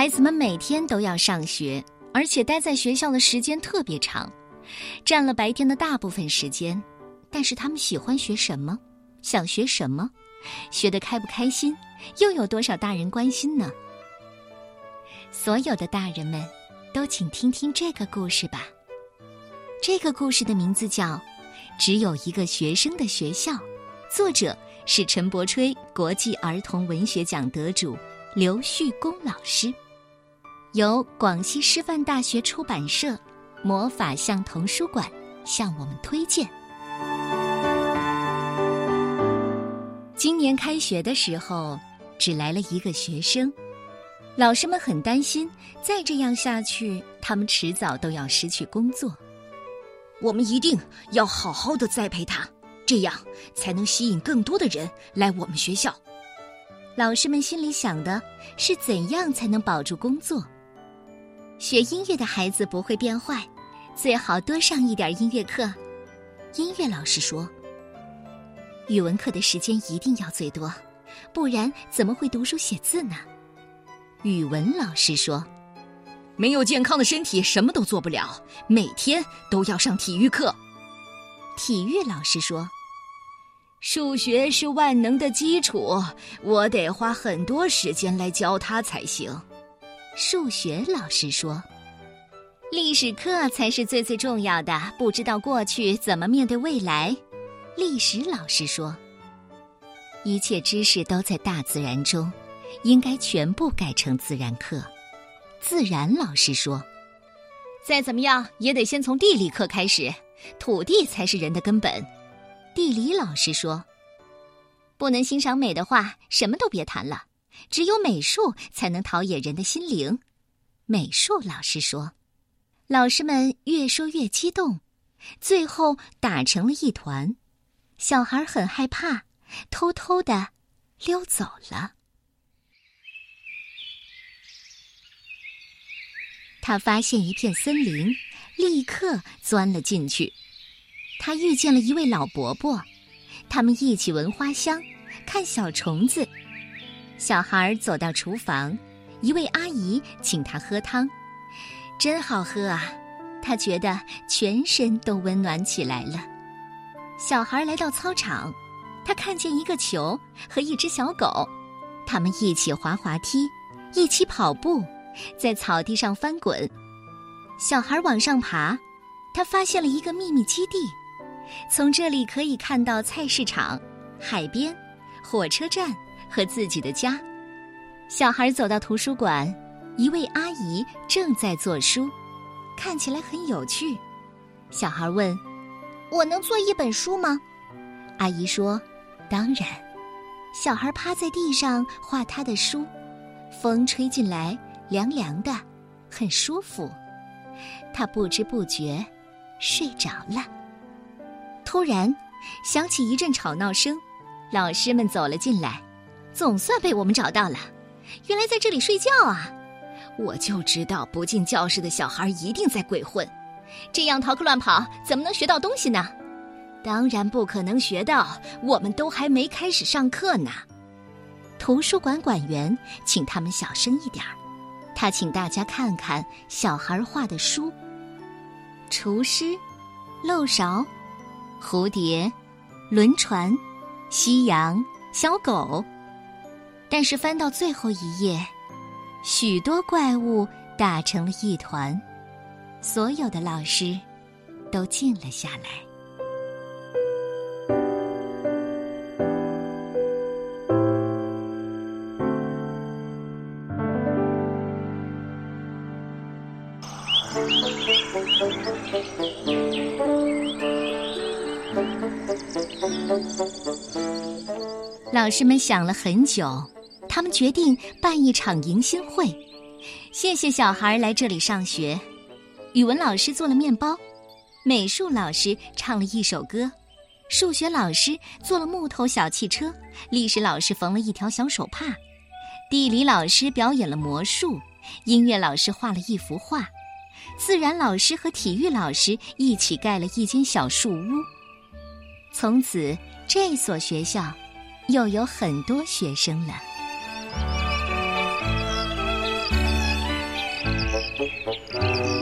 孩子们每天都要上学，而且待在学校的时间特别长，占了白天的大部分时间。但是他们喜欢学什么？想学什么？学得开不开心？又有多少大人关心呢？所有的大人们，都请听听这个故事吧。这个故事的名字叫《只有一个学生的学校》，作者是陈伯吹国际儿童文学奖得主刘旭公老师，由广西师范大学出版社魔法象童书馆向我们推荐。今年开学的时候，只来了一个学生，老师们很担心，再这样下去，他们迟早都要失去工作。我们一定要好好的栽培他，这样才能吸引更多的人来我们学校。老师们心里想的是怎样才能保住工作？学音乐的孩子不会变坏，最好多上一点音乐课。音乐老师说。语文课的时间一定要最多，不然怎么会读书写字呢？语文老师说：“没有健康的身体，什么都做不了。每天都要上体育课。”体育老师说：“数学是万能的基础，我得花很多时间来教他才行。”数学老师说：“历史课才是最最重要的，不知道过去怎么面对未来。”历史老师说：“一切知识都在大自然中，应该全部改成自然课。”自然老师说：“再怎么样也得先从地理课开始，土地才是人的根本。”地理老师说：“不能欣赏美的话，什么都别谈了。只有美术才能陶冶人的心灵。”美术老师说：“老师们越说越激动，最后打成了一团。”小孩很害怕，偷偷的溜走了。他发现一片森林，立刻钻了进去。他遇见了一位老伯伯，他们一起闻花香，看小虫子。小孩走到厨房，一位阿姨请他喝汤，真好喝啊！他觉得全身都温暖起来了。小孩来到操场，他看见一个球和一只小狗，他们一起滑滑梯，一起跑步，在草地上翻滚。小孩往上爬，他发现了一个秘密基地，从这里可以看到菜市场、海边、火车站和自己的家。小孩走到图书馆，一位阿姨正在做书，看起来很有趣。小孩问。我能做一本书吗？阿姨说：“当然。”小孩趴在地上画他的书，风吹进来，凉凉的，很舒服。他不知不觉睡着了。突然，响起一阵吵闹声，老师们走了进来，总算被我们找到了。原来在这里睡觉啊！我就知道不进教室的小孩一定在鬼混。这样逃课乱跑，怎么能学到东西呢？当然不可能学到，我们都还没开始上课呢。图书馆馆员请他们小声一点儿，他请大家看看小孩画的书：厨师、漏勺、蝴蝶、轮船、夕阳、小狗。但是翻到最后一页，许多怪物打成了一团。所有的老师都静了下来。老师们想了很久，他们决定办一场迎新会，谢谢小孩来这里上学。语文老师做了面包，美术老师唱了一首歌，数学老师做了木头小汽车，历史老师缝了一条小手帕，地理老师表演了魔术，音乐老师画了一幅画，自然老师和体育老师一起盖了一间小树屋。从此，这所学校又有很多学生了。Thank you.